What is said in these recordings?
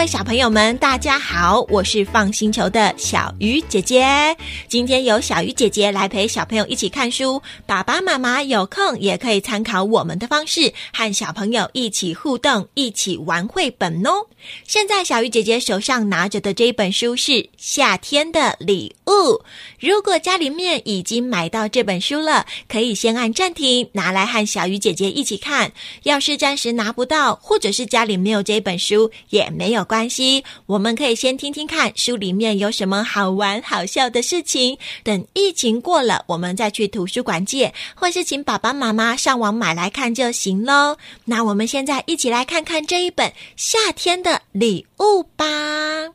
位小朋友们，大家好，我是放星球的小鱼姐姐。今天由小鱼姐姐来陪小朋友一起看书，爸爸妈妈有空也可以参考我们的方式，和小朋友一起互动，一起玩绘本哦。现在小鱼姐姐手上拿着的这本书是《夏天的礼物》。如果家里面已经买到这本书了，可以先按暂停，拿来和小鱼姐姐一起看。要是暂时拿不到，或者是家里没有这本书，也没有关系，我们可以先听听看书里面有什么好玩好笑的事情。等疫情过了，我们再去图书馆借，或是请爸爸妈妈上网买来看就行喽。那我们现在一起来看看这一本《夏天的礼物》吧。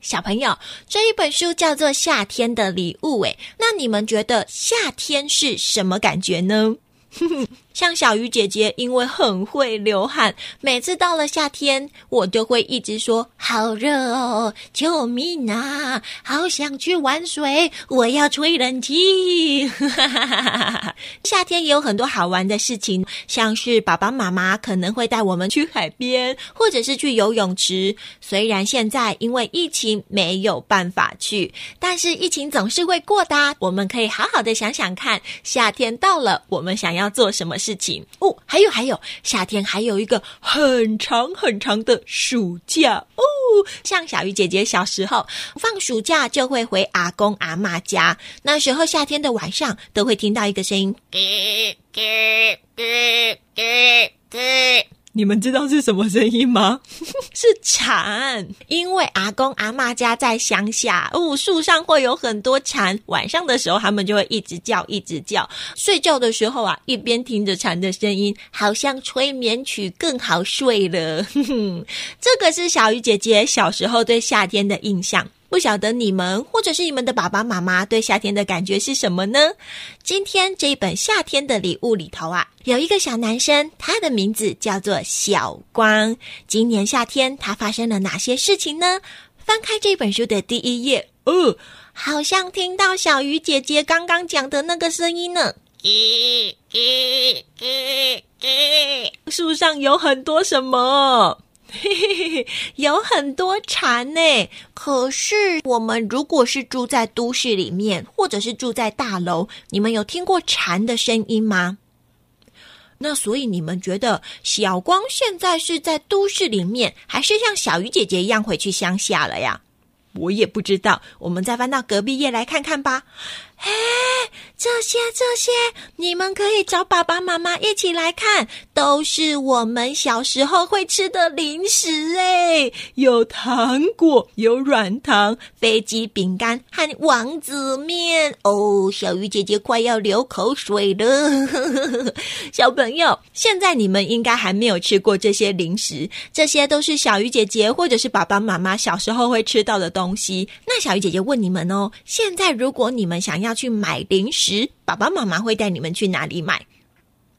小朋友，这一本书叫做《夏天的礼物》。诶，那你们觉得夏天是什么感觉呢？哼 哼像小鱼姐姐，因为很会流汗，每次到了夏天，我都会一直说：“好热哦，救命啊！好想去玩水，我要吹冷气。”夏天也有很多好玩的事情，像是爸爸妈妈可能会带我们去海边，或者是去游泳池。虽然现在因为疫情没有办法去，但是疫情总是会过的。我们可以好好的想想看，夏天到了，我们想要做什么？事事情哦，还有还有，夏天还有一个很长很长的暑假哦。像小鱼姐姐小时候放暑假就会回阿公阿妈家，那时候夏天的晚上都会听到一个声音，你们知道是什么声音吗？是蝉，因为阿公阿妈家在乡下，哦，树上会有很多蝉，晚上的时候他们就会一直叫，一直叫。睡觉的时候啊，一边听着蝉的声音，好像催眠曲，更好睡了。这个是小鱼姐姐小时候对夏天的印象。不晓得你们或者是你们的爸爸妈妈对夏天的感觉是什么呢？今天这一本《夏天的礼物》里头啊，有一个小男生，他的名字叫做小光。今年夏天他发生了哪些事情呢？翻开这本书的第一页，哦，好像听到小鱼姐姐刚刚讲的那个声音呢。咦咦咦咦，树上有很多什么？嘿嘿嘿，有很多蝉呢。可是我们如果是住在都市里面，或者是住在大楼，你们有听过蝉的声音吗？那所以你们觉得小光现在是在都市里面，还是像小鱼姐姐一样回去乡下了呀？我也不知道。我们再翻到隔壁页来看看吧。哎，这些这些，你们可以找爸爸妈妈一起来看，都是我们小时候会吃的零食哎，有糖果，有软糖，飞机饼干和王子面哦。小鱼姐姐快要流口水了，小朋友，现在你们应该还没有吃过这些零食，这些都是小鱼姐姐或者是爸爸妈妈小时候会吃到的东西。那小鱼姐姐问你们哦，现在如果你们想要。要去买零食，爸爸妈妈会带你们去哪里买？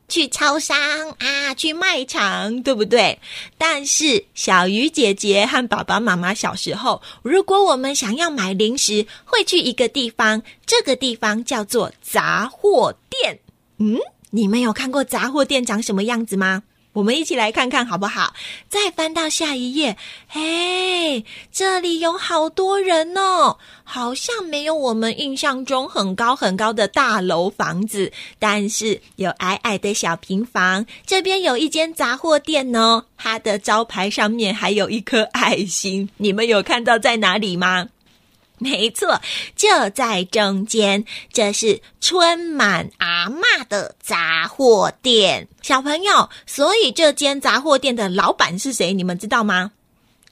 去超商啊，去卖场，对不对？但是小鱼姐姐和爸爸妈妈小时候，如果我们想要买零食，会去一个地方，这个地方叫做杂货店。嗯，你们有看过杂货店长什么样子吗？我们一起来看看好不好？再翻到下一页，嘿，这里有好多人哦，好像没有我们印象中很高很高的大楼房子，但是有矮矮的小平房。这边有一间杂货店哦，它的招牌上面还有一颗爱心，你们有看到在哪里吗？没错，就在中间。这是春满阿妈的杂货店，小朋友。所以这间杂货店的老板是谁？你们知道吗？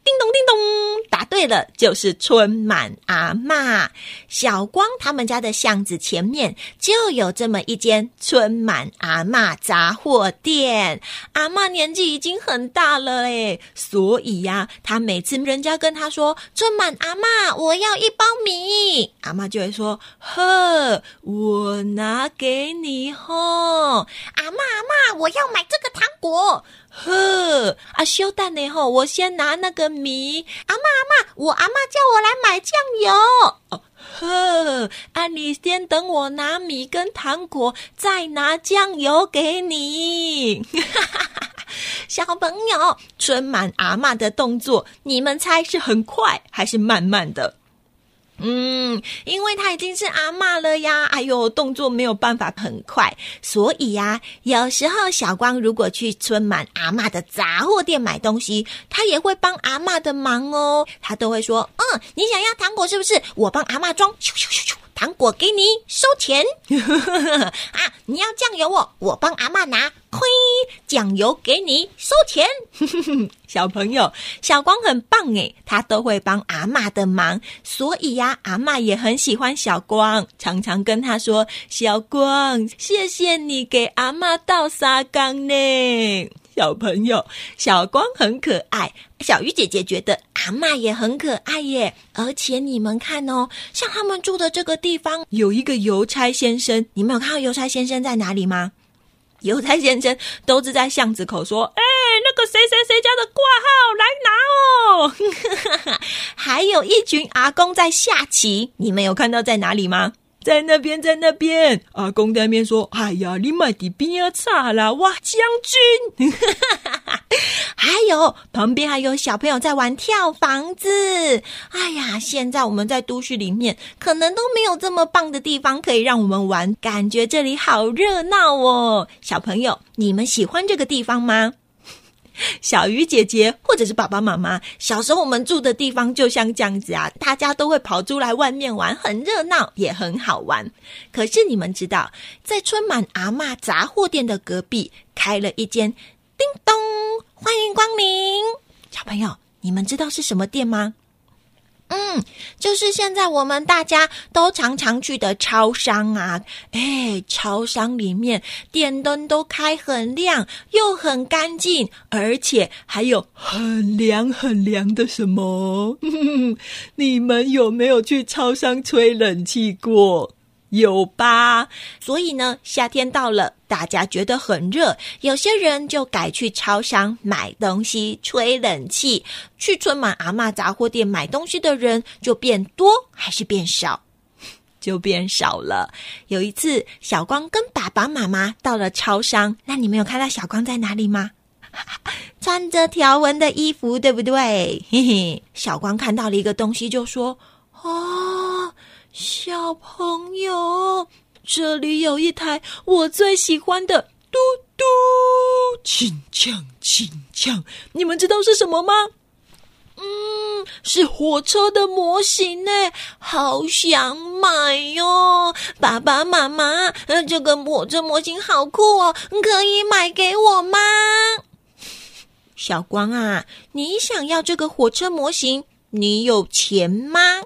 叮咚叮咚，答对了，就是春满阿妈。小光他们家的巷子前面就有这么一间春满阿妈杂货店。阿妈年纪已经很大了诶，所以呀，他每次人家跟他说“春满阿妈，我要一包米”，阿妈就会说：“呵，我拿给你吼。”阿妈阿妈，我要买这个糖果。呵，啊，修蛋呢吼，我先拿那个米。阿妈阿妈，我阿妈叫我来买酱油。呵，啊，你先等我拿米跟糖果，再拿酱油给你。小朋友，春满阿妈的动作，你们猜是很快还是慢慢的？嗯，因为他已经是阿妈了呀，哎呦，动作没有办法很快，所以呀，有时候小光如果去春满阿妈的杂货店买东西，他也会帮阿妈的忙哦。他都会说：“嗯，你想要糖果是不是？我帮阿妈装。”咻咻咻咻。糖果给你收钱 啊！你要酱油哦，我帮阿妈拿。嘿，酱油给你收钱。小朋友，小光很棒诶，他都会帮阿妈的忙，所以呀，阿妈也很喜欢小光，常常跟他说：“小光，谢谢你给阿妈倒沙缸呢。”小朋友，小光很可爱。小鱼姐姐觉得阿妈也很可爱耶。而且你们看哦，像他们住的这个地方有一个邮差先生，你们有看到邮差先生在哪里吗？邮差先生都是在巷子口说：“哎，那个谁谁谁家的挂号来拿哦。”还有一群阿公在下棋，你们有看到在哪里吗？在那边，在那边，阿公在那边说：“哎呀，你买的边要差啦，哇，将军！” 还有旁边还有小朋友在玩跳房子。哎呀，现在我们在都市里面，可能都没有这么棒的地方可以让我们玩，感觉这里好热闹哦。小朋友，你们喜欢这个地方吗？小鱼姐姐，或者是爸爸妈妈，小时候我们住的地方就像这样子啊，大家都会跑出来外面玩，很热闹，也很好玩。可是你们知道，在春满阿妈杂货店的隔壁开了一间，叮咚，欢迎光临，小朋友，你们知道是什么店吗？嗯，就是现在我们大家都常常去的超商啊！哎，超商里面电灯都开很亮，又很干净，而且还有很凉很凉的什么？你们有没有去超商吹冷气过？有吧？所以呢，夏天到了，大家觉得很热，有些人就改去超商买东西吹冷气。去春满阿妈杂货店买东西的人就变多还是变少？就变少了。有一次，小光跟爸爸妈妈到了超商，那你们有看到小光在哪里吗？穿着条纹的衣服，对不对？嘿嘿，小光看到了一个东西，就说：“哦。”小朋友，这里有一台我最喜欢的嘟嘟轻枪轻枪，你们知道是什么吗？嗯，是火车的模型呢，好想买哟！爸爸妈妈，呃这个火车模型好酷哦，可以买给我吗？小光啊，你想要这个火车模型？你有钱吗？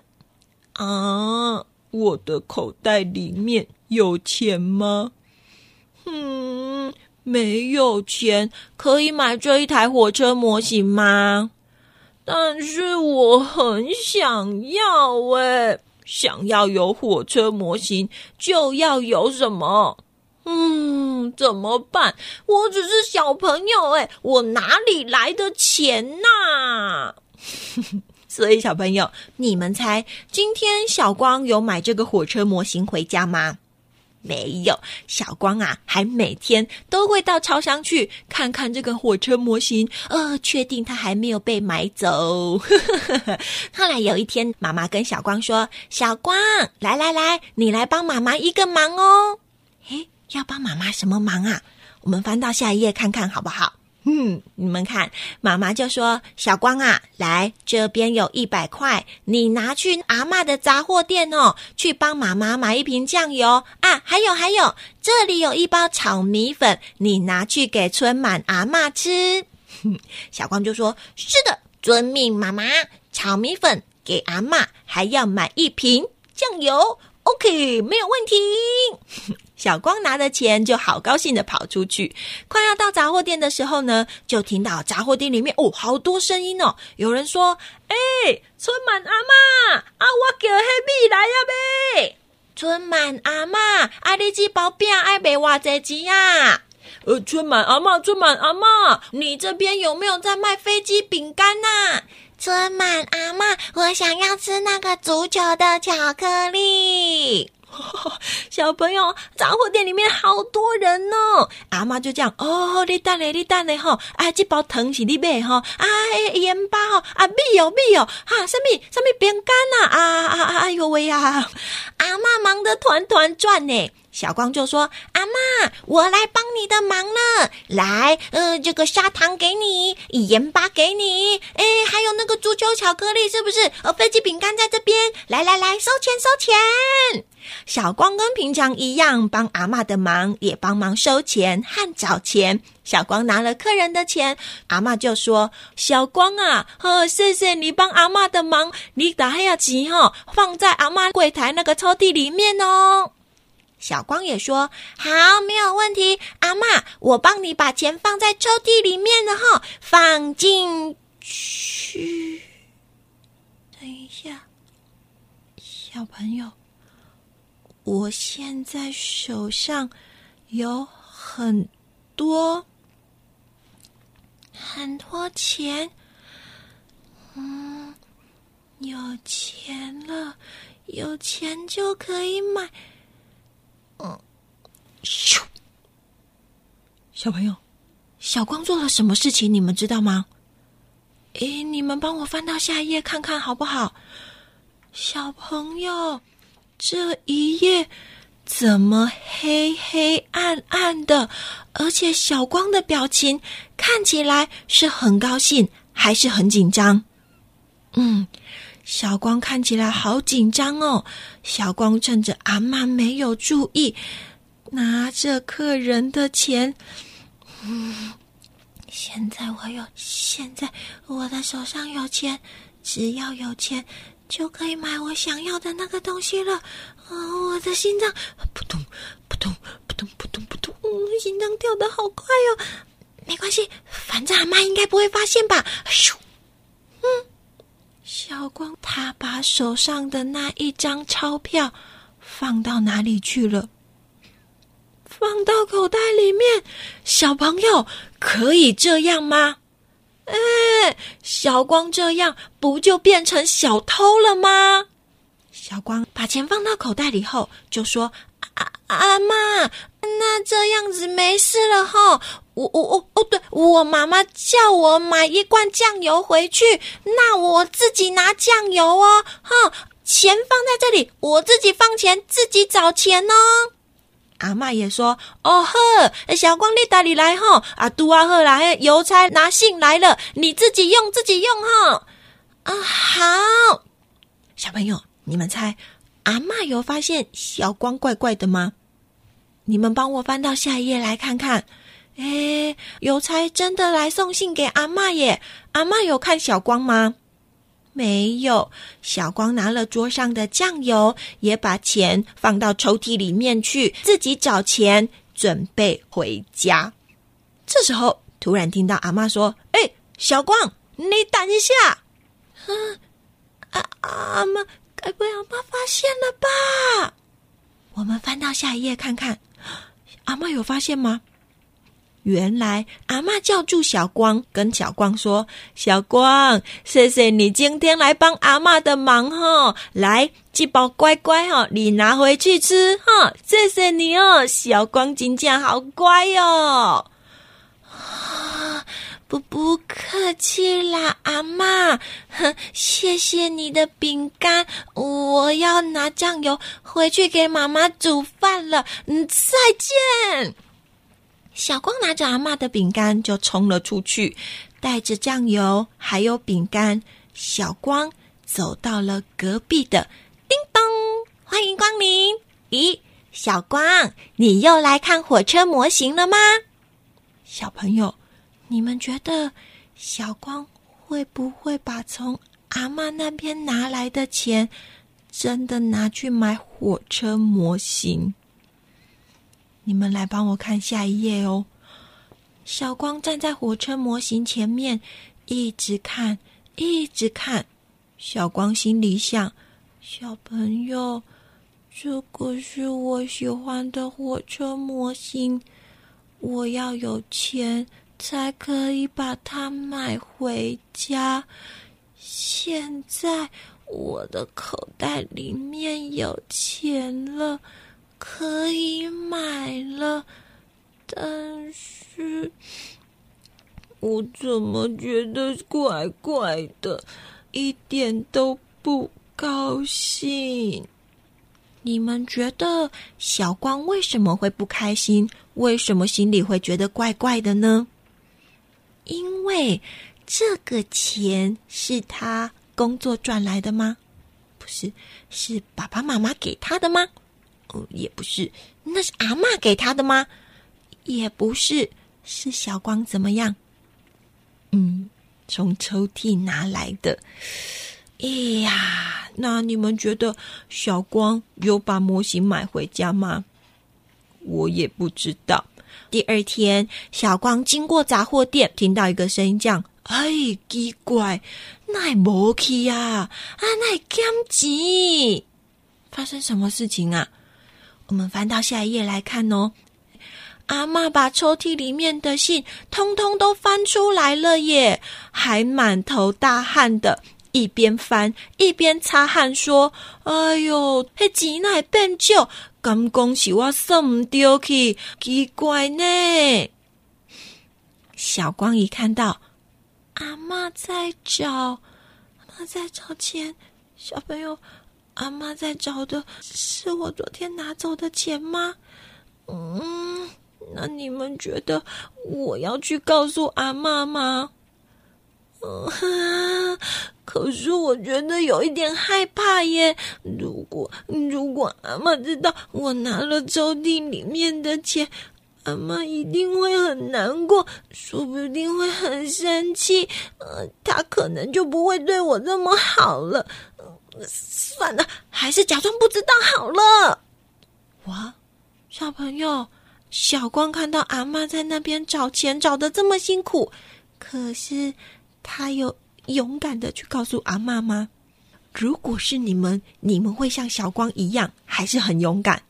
啊，我的口袋里面有钱吗？嗯，没有钱，可以买这一台火车模型吗？但是我很想要诶，想要有火车模型，就要有什么？嗯，怎么办？我只是小朋友诶，我哪里来的钱呐？所以，小朋友，你们猜今天小光有买这个火车模型回家吗？没有。小光啊，还每天都会到超商去看看这个火车模型，呃，确定它还没有被买走。后来有一天，妈妈跟小光说：“小光，来来来，你来帮妈妈一个忙哦。”诶，要帮妈妈什么忙啊？我们翻到下一页看看好不好？嗯，你们看，妈妈就说：“小光啊，来这边有一百块，你拿去阿妈的杂货店哦，去帮妈妈买一瓶酱油啊。还有还有，这里有一包炒米粉，你拿去给春满阿妈吃。”小光就说：“是的，遵命，妈妈。炒米粉给阿妈，还要买一瓶酱油。OK，没有问题。”小光拿着钱就好高兴的跑出去，快要到杂货店的时候呢，就听到杂货店里面哦好多声音哦，有人说：“哎，春满阿妈，啊我叫黑米来呀呗！春满阿妈，啊你这包饼爱卖偌济钱啊？呃，春满阿妈，春满阿妈，你这边有没有在卖飞机饼干呐？春满阿妈，我想要吃那个足球的巧克力。”小朋友，杂货店里面好多人哦。阿妈就这样哦，你等嘞，你等嘞吼。啊，这包糖是你买吼？啊，盐巴吼，啊，米哦，米哦，哈，什么什么饼干呐？啊啊啊！哎呦喂呀！阿妈忙得团团转呢。小光就说：“阿妈，我来帮你的忙了。来，呃，这个砂糖给你，盐巴给你，哎，还有那个足球巧克力，是不是？呃，飞机饼干在这边。来来来，收钱收钱。小光跟平常一样，帮阿妈的忙，也帮忙收钱和找钱。小光拿了客人的钱，阿妈就说：小光啊，呵，谢谢你帮阿妈的忙。你打黑要钱哈，放在阿妈柜台那个抽屉里面哦。”小光也说：“好，没有问题，阿妈，我帮你把钱放在抽屉里面然后，放进去。等一下，小朋友，我现在手上有很多很多钱，嗯，有钱了，有钱就可以买。”嗯，咻！小朋友，小光做了什么事情？你们知道吗？诶，你们帮我翻到下一页看看好不好？小朋友，这一页怎么黑黑暗暗的？而且小光的表情看起来是很高兴，还是很紧张？嗯。小光看起来好紧张哦。小光趁着阿妈没有注意，拿着客人的钱。嗯，现在我有，现在我的手上有钱，只要有钱就可以买我想要的那个东西了。啊，我的心脏扑通扑通扑通扑通扑通，嗯，心脏跳得好快哦。没关系，反正阿妈应该不会发现吧。咻，嗯。小光，他把手上的那一张钞票放到哪里去了？放到口袋里面。小朋友，可以这样吗？哎，小光这样不就变成小偷了吗？小光把钱放到口袋里后，就说：“阿阿妈，那这样子没事了哈。”我我我哦，对我妈妈叫我买一罐酱油回去，那我自己拿酱油哦，哈，钱放在这里，我自己放钱，自己找钱哦。阿妈也说：“哦呵，小光你哪里来哈？啊，杜阿赫来，邮差拿信来了，你自己用，自己用哈。啊，好，小朋友，你们猜阿妈有发现小光怪怪的吗？你们帮我翻到下一页来看看。”哎，邮差真的来送信给阿妈耶！阿妈有看小光吗？没有。小光拿了桌上的酱油，也把钱放到抽屉里面去，自己找钱准备回家。这时候，突然听到阿妈说：“哎，小光，你等一下！”啊，啊阿妈，该不会阿妈发现了吧？我们翻到下一页看看，阿妈有发现吗？原来阿妈叫住小光，跟小光说：“小光，谢谢你今天来帮阿妈的忙哈，来这包乖乖哈，你拿回去吃哈，谢谢你哦，小光今天好乖哟。”不不客气啦，阿妈，谢谢你的饼干，我要拿酱油回去给妈妈煮饭了，嗯，再见。小光拿着阿妈的饼干就冲了出去，带着酱油还有饼干。小光走到了隔壁的，叮咚，欢迎光临！咦，小光，你又来看火车模型了吗？小朋友，你们觉得小光会不会把从阿妈那边拿来的钱真的拿去买火车模型？你们来帮我看下一页哦。小光站在火车模型前面，一直看，一直看。小光心里想：小朋友，这个是我喜欢的火车模型，我要有钱才可以把它买回家。现在我的口袋里面有钱了，可以买了，但是我怎么觉得怪怪的，一点都不高兴。你们觉得小光为什么会不开心？为什么心里会觉得怪怪的呢？因为这个钱是他。工作赚来的吗？不是，是爸爸妈妈给他的吗？哦，也不是，那是阿妈给他的吗？也不是，是小光怎么样？嗯，从抽屉拿来的。哎呀，那你们觉得小光有把模型买回家吗？我也不知道。第二天，小光经过杂货店，听到一个声音，讲：“哎，奇怪。”那无去呀！啊，那减钱，发生什么事情啊？我们翻到下一页来看哦。阿妈把抽屉里面的信通通都翻出来了耶，还满头大汗的，一边翻一边擦汗说：“哎呦，那钱乃变少，咁恭喜我送唔丢去，奇怪呢。”小光一看到。阿妈在找，阿妈在找钱。小朋友，阿妈在找的是我昨天拿走的钱吗？嗯，那你们觉得我要去告诉阿妈吗？嗯，可是我觉得有一点害怕耶。如果如果阿妈知道我拿了抽屉里面的钱。阿妈一定会很难过，说不定会很生气，呃，他可能就不会对我这么好了。算了，还是假装不知道好了。哇，小朋友，小光看到阿妈在那边找钱，找的这么辛苦，可是他有勇敢的去告诉阿妈吗？如果是你们，你们会像小光一样，还是很勇敢？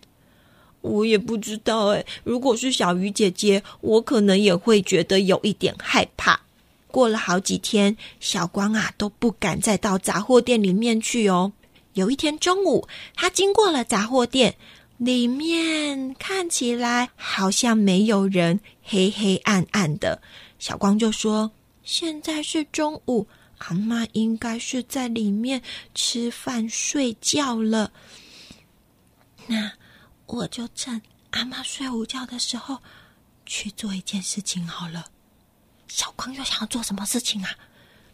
我也不知道哎，如果是小鱼姐姐，我可能也会觉得有一点害怕。过了好几天，小光啊都不敢再到杂货店里面去哦。有一天中午，他经过了杂货店，里面看起来好像没有人，黑黑暗暗的。小光就说：“现在是中午，阿妈应该是在里面吃饭睡觉了。”那。我就趁阿妈睡午觉的时候去做一件事情好了。小光又想要做什么事情啊？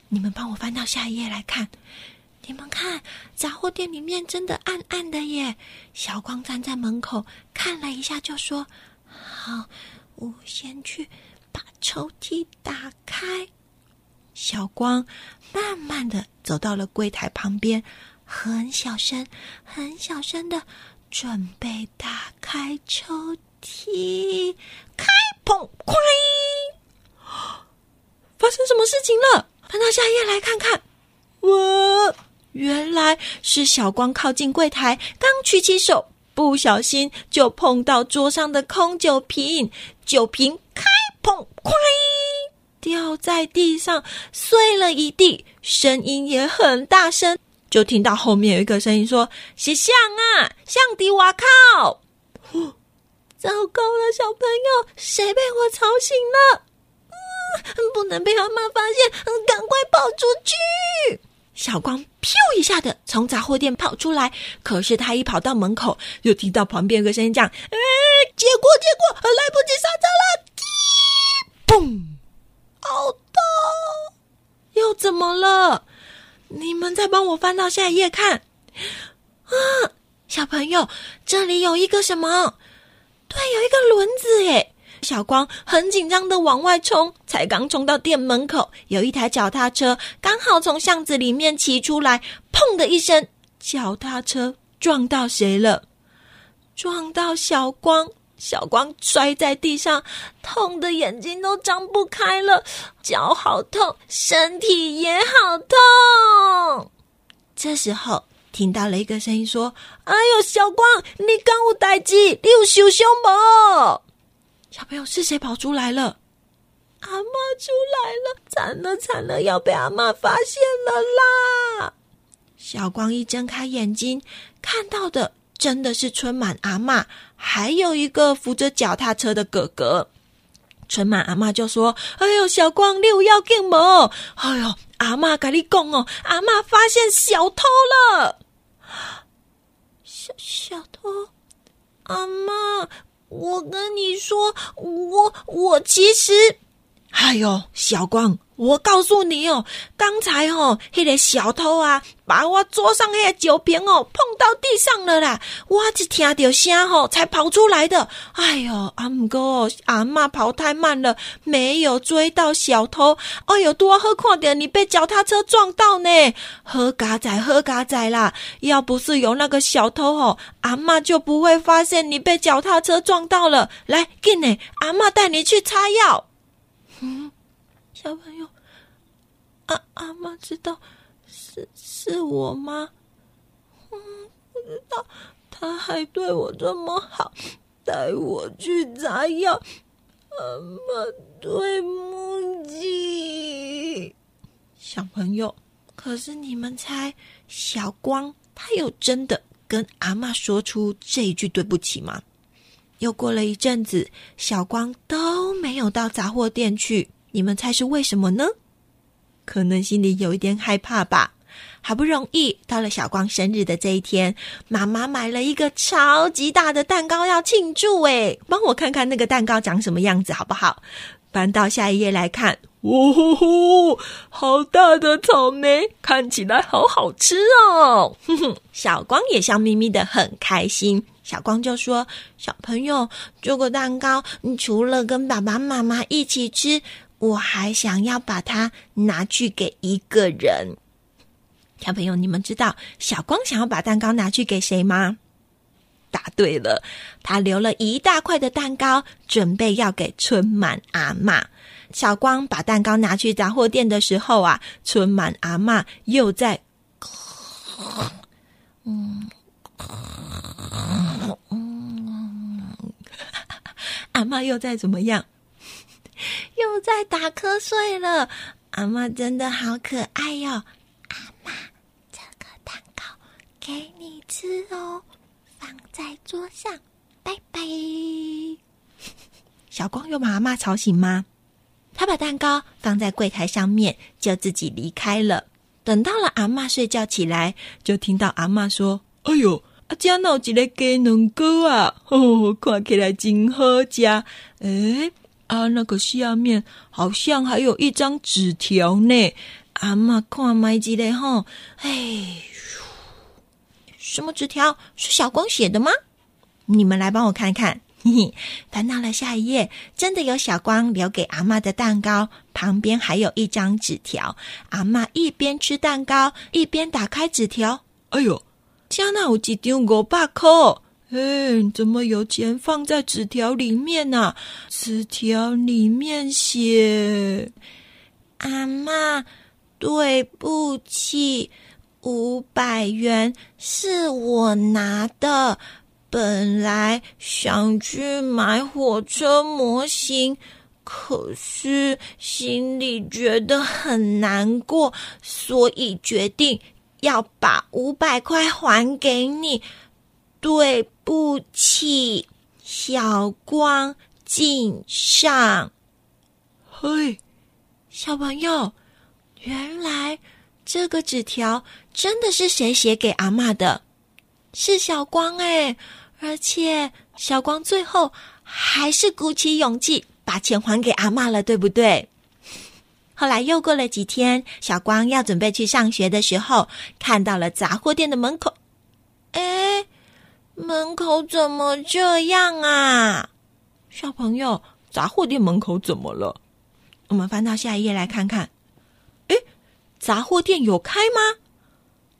你们帮我翻到下一页来看。你们看，杂货店里面真的暗暗的耶。小光站在门口看了一下，就说：“好，我先去把抽屉打开。”小光慢慢的走到了柜台旁边，很小声、很小声的。准备打开抽屉，开砰！快！发生什么事情了？翻到下一页来看看。哇，原来是小光靠近柜台，刚举起手，不小心就碰到桌上的空酒瓶，酒瓶开砰！快！掉在地上，碎了一地，声音也很大声。就听到后面有一个声音说：“是象啊，象迪瓦靠！”糟糕了，小朋友，谁被我吵醒了？不能被阿妈发现，赶快跑出去！小光咻一下的从杂货店跑出来，可是他一跑到门口，又听到旁边有个声音讲：“哎，结果结果，来不及刹车了！”嘣，好痛！又怎么了？你们再帮我翻到下一页看啊，小朋友，这里有一个什么？对，有一个轮子耶！小光很紧张的往外冲，才刚冲到店门口，有一台脚踏车刚好从巷子里面骑出来，砰的一声，脚踏车撞到谁了？撞到小光。小光摔在地上，痛的眼睛都张不开了，脚好痛，身体也好痛。这时候听到了一个声音说：“哎呦，小光，你刚有代志，你有受伤不？”小朋友是谁跑出来了？阿妈出来了，惨了惨了，要被阿妈发现了啦！小光一睁开眼睛，看到的真的是春满阿妈，还有一个扶着脚踏车的哥哥。春满阿妈就说：“哎呦，小光，六要干嘛？哎呦，阿妈跟你讲哦，阿妈发现小偷了。小小偷，阿妈，我跟你说，我我其实，哎呦，小光。”我告诉你哦，刚才哦，那个小偷啊，把我桌上那个酒瓶哦碰到地上了啦，我只听到声吼才跑出来的。哎呦，阿姆哥，阿妈跑太慢了，没有追到小偷。哎呦，多喝快点，你被脚踏车撞到呢。喝嘎仔，喝嘎仔啦！要不是有那个小偷哦，阿妈就不会发现你被脚踏车撞到了。来，给你，阿妈带你去擦药。嗯。小朋友，阿阿妈知道是是我吗？嗯，不知道。他还对我这么好，带我去炸药。阿妈，对不起。小朋友，可是你们猜，小光他有真的跟阿妈说出这一句对不起吗？又过了一阵子，小光都没有到杂货店去。你们猜是为什么呢？可能心里有一点害怕吧。好不容易到了小光生日的这一天，妈妈买了一个超级大的蛋糕要庆祝。诶，帮我看看那个蛋糕长什么样子好不好？翻到下一页来看。哦吼吼，好大的草莓，看起来好好吃哦。哼哼，小光也笑眯眯的，很开心。小光就说：“小朋友，这个蛋糕，除了跟爸爸妈妈一起吃。”我还想要把它拿去给一个人。小朋友，你们知道小光想要把蛋糕拿去给谁吗？答对了，他留了一大块的蛋糕，准备要给春满阿妈。小光把蛋糕拿去杂货店的时候啊，春满阿妈又在，嗯，阿妈又在怎么样？又在打瞌睡了，阿妈真的好可爱哟！阿妈，这个蛋糕给你吃哦，放在桌上，拜拜。小光又把阿妈吵醒吗？他把蛋糕放在柜台上面，就自己离开了。等到了阿妈睡觉起来，就听到阿妈说：“哎呦，阿家闹一个鸡卵糕啊，哦，看起来真好食。”哎。啊，那个下面好像还有一张纸条呢。阿妈看麦子嘞吼，哎，什么纸条？是小光写的吗？你们来帮我看看。嘿嘿，翻到了下一页，真的有小光留给阿妈的蛋糕，旁边还有一张纸条。阿妈一边吃蛋糕，一边打开纸条。哎呦，加那有一张五百块。哎，怎么有钱放在纸条里面呢？纸条里面写：“阿妈，对不起，五百元是我拿的，本来想去买火车模型，可是心里觉得很难过，所以决定要把五百块还给你。”对不起，小光敬上。嘿，小朋友，原来这个纸条真的是谁写给阿妈的？是小光哎！而且小光最后还是鼓起勇气把钱还给阿妈了，对不对？后来又过了几天，小光要准备去上学的时候，看到了杂货店的门口，哎。门口怎么这样啊，小朋友？杂货店门口怎么了？我们翻到下一页来看看。哎，杂货店有开吗？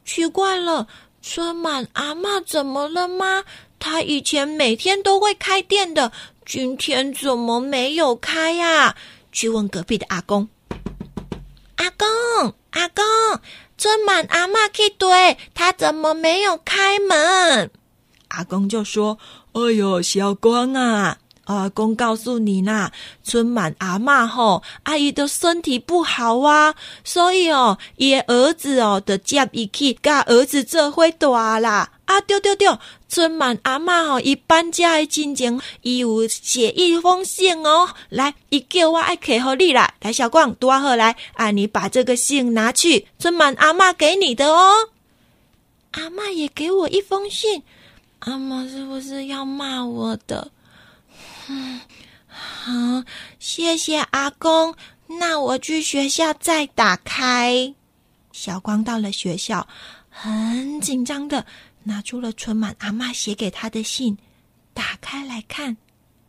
奇怪了，春满阿妈怎么了吗？她以前每天都会开店的，今天怎么没有开呀？去问隔壁的阿公。阿公，阿公，春满阿妈去对，他怎么没有开门？阿公就说：“哎呦，小光啊，阿公告诉你啦，春满阿妈吼，阿姨的身体不好啊，所以哦，伊儿子哦的接一起，甲儿子这回大啦。啊，对对对，春满阿妈吼，伊搬家的进前，伊有写一封信哦，来，伊叫我爱客好你啦。来，小光多好来，啊，你把这个信拿去，春满阿妈给你的哦。阿妈也给我一封信，阿妈是不是要骂我的？嗯，好，谢谢阿公。那我去学校再打开。小光到了学校，很紧张的拿出了春满阿妈写给他的信，打开来看，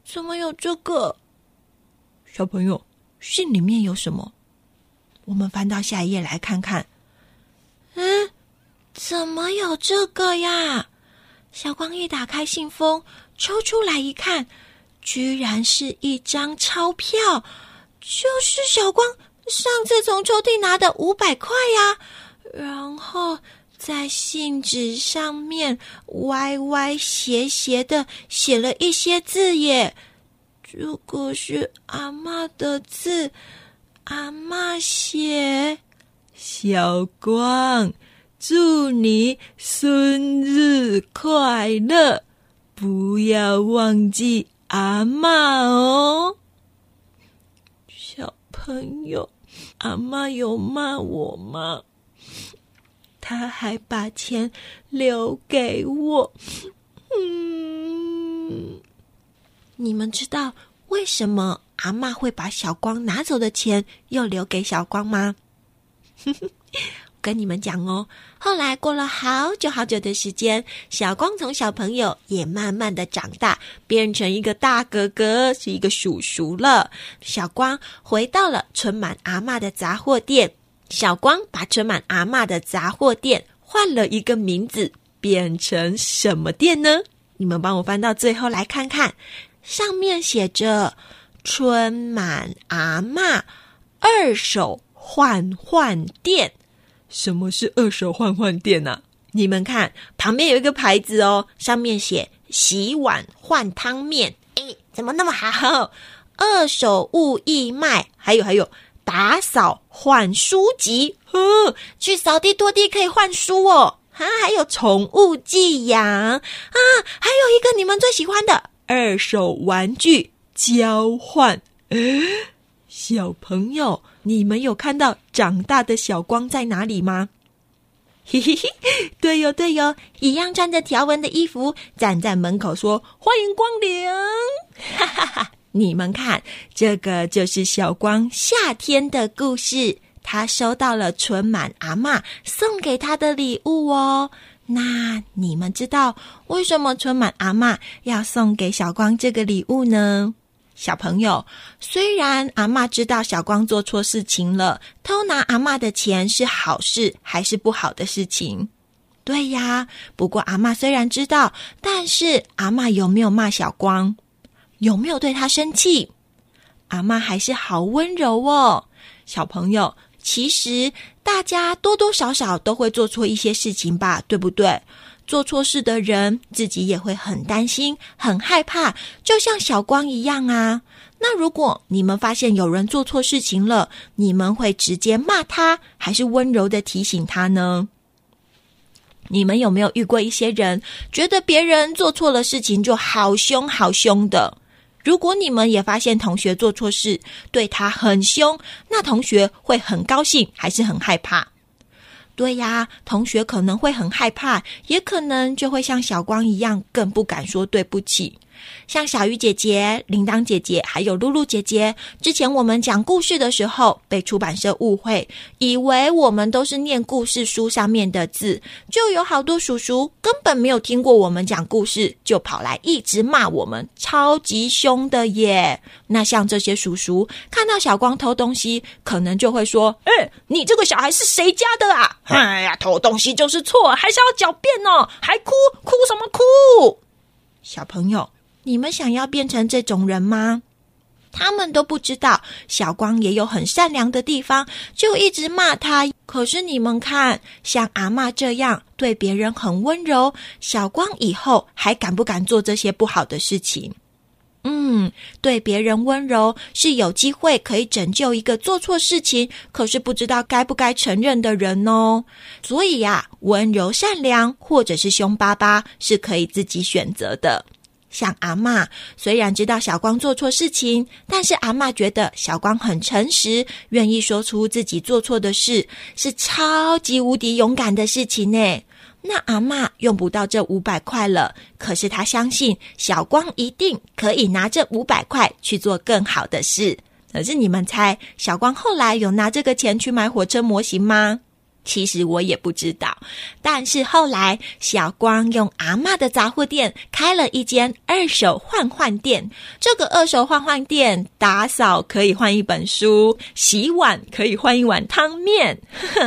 怎么有这个？小朋友，信里面有什么？我们翻到下一页来看看。嗯，怎么有这个呀？小光一打开信封，抽出来一看。居然是一张钞票，就是小光上次从抽屉拿的五百块呀。然后在信纸上面歪歪斜斜的写了一些字耶。如果是阿妈的字，阿妈写：“小光，祝你生日快乐，不要忘记。”阿妈哦，小朋友，阿妈有骂我吗？他还把钱留给我。嗯，你们知道为什么阿妈会把小光拿走的钱又留给小光吗？跟你们讲哦，后来过了好久好久的时间，小光从小朋友也慢慢的长大，变成一个大哥哥，是一个叔叔了。小光回到了春满阿妈的杂货店，小光把春满阿妈的杂货店换了一个名字，变成什么店呢？你们帮我翻到最后来看看，上面写着“春满阿妈二手换换店”。什么是二手换换店呢？你们看旁边有一个牌子哦，上面写“洗碗换汤面”。哎，怎么那么好？二手物义卖，还有还有，打扫换书籍。呵，去扫地拖地可以换书哦。啊，还有宠物寄养啊，还有一个你们最喜欢的二手玩具交换。小朋友。你们有看到长大的小光在哪里吗？嘿嘿嘿，对哟对哟，一样穿着条纹的衣服，站在门口说：“欢迎光临！”哈哈哈！你们看，这个就是小光夏天的故事。他收到了春满阿妈送给他的礼物哦。那你们知道为什么春满阿妈要送给小光这个礼物呢？小朋友，虽然阿妈知道小光做错事情了，偷拿阿妈的钱是好事还是不好的事情？对呀，不过阿妈虽然知道，但是阿妈有没有骂小光？有没有对他生气？阿妈还是好温柔哦。小朋友，其实大家多多少少都会做错一些事情吧，对不对？做错事的人自己也会很担心、很害怕，就像小光一样啊。那如果你们发现有人做错事情了，你们会直接骂他，还是温柔的提醒他呢？你们有没有遇过一些人，觉得别人做错了事情就好凶好凶的？如果你们也发现同学做错事，对他很凶，那同学会很高兴，还是很害怕？对呀，同学可能会很害怕，也可能就会像小光一样，更不敢说对不起。像小鱼姐姐、铃铛姐姐，还有露露姐姐，之前我们讲故事的时候，被出版社误会，以为我们都是念故事书上面的字，就有好多叔叔根本没有听过我们讲故事，就跑来一直骂我们，超级凶的耶。那像这些叔叔看到小光偷东西，可能就会说：“哎，你这个小孩是谁家的啊？哎呀，偷东西就是错，还是要狡辩哦，还哭哭什么哭？”小朋友。你们想要变成这种人吗？他们都不知道小光也有很善良的地方，就一直骂他。可是你们看，像阿妈这样对别人很温柔，小光以后还敢不敢做这些不好的事情？嗯，对别人温柔是有机会可以拯救一个做错事情，可是不知道该不该承认的人哦。所以呀，温柔善良或者是凶巴巴是可以自己选择的。像阿妈，虽然知道小光做错事情，但是阿妈觉得小光很诚实，愿意说出自己做错的事，是超级无敌勇敢的事情呢。那阿妈用不到这五百块了，可是她相信小光一定可以拿这五百块去做更好的事。可是你们猜，小光后来有拿这个钱去买火车模型吗？其实我也不知道，但是后来小光用阿妈的杂货店开了一间二手换换店。这个二手换换店打扫可以换一本书，洗碗可以换一碗汤面。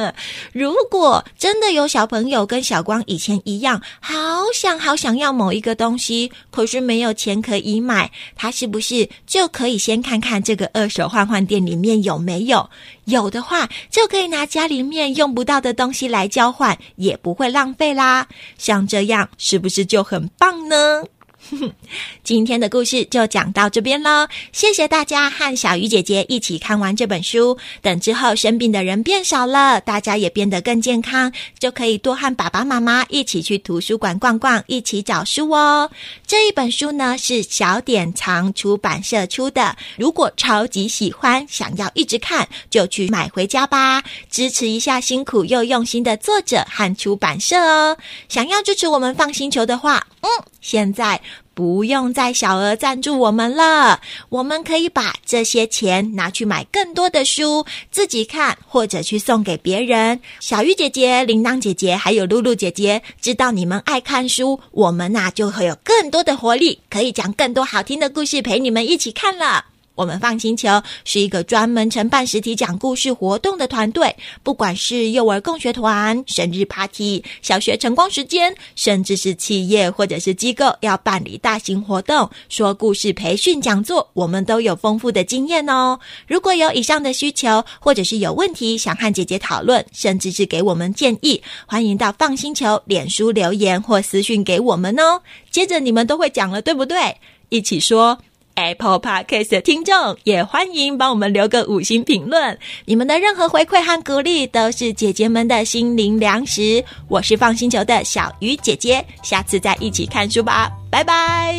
如果真的有小朋友跟小光以前一样，好想好想要某一个东西，可是没有钱可以买，他是不是就可以先看看这个二手换换店里面有没有？有的话，就可以拿家里面用不要的东西来交换，也不会浪费啦。像这样，是不是就很棒呢？今天的故事就讲到这边喽，谢谢大家和小鱼姐姐一起看完这本书。等之后生病的人变少了，大家也变得更健康，就可以多和爸爸妈妈一起去图书馆逛逛，一起找书哦。这一本书呢是小典藏出版社出的，如果超级喜欢，想要一直看，就去买回家吧，支持一下辛苦又用心的作者和出版社哦。想要支持我们放星球的话，嗯，现在。不用再小额赞助我们了，我们可以把这些钱拿去买更多的书，自己看或者去送给别人。小鱼姐姐、铃铛姐姐还有露露姐姐，知道你们爱看书，我们呐就会有更多的活力，可以讲更多好听的故事陪你们一起看了。我们放星球是一个专门承办实体讲故事活动的团队，不管是幼儿共学团、生日 party、小学晨光时间，甚至是企业或者是机构要办理大型活动、说故事培训讲座，我们都有丰富的经验哦。如果有以上的需求，或者是有问题想和姐姐讨论，甚至是给我们建议，欢迎到放星球脸书留言或私讯给我们哦。接着你们都会讲了，对不对？一起说。Apple Podcast 的听众也欢迎帮我们留个五星评论，你们的任何回馈和鼓励都是姐姐们的心灵粮食。我是放星球的小鱼姐姐，下次再一起看书吧，拜拜。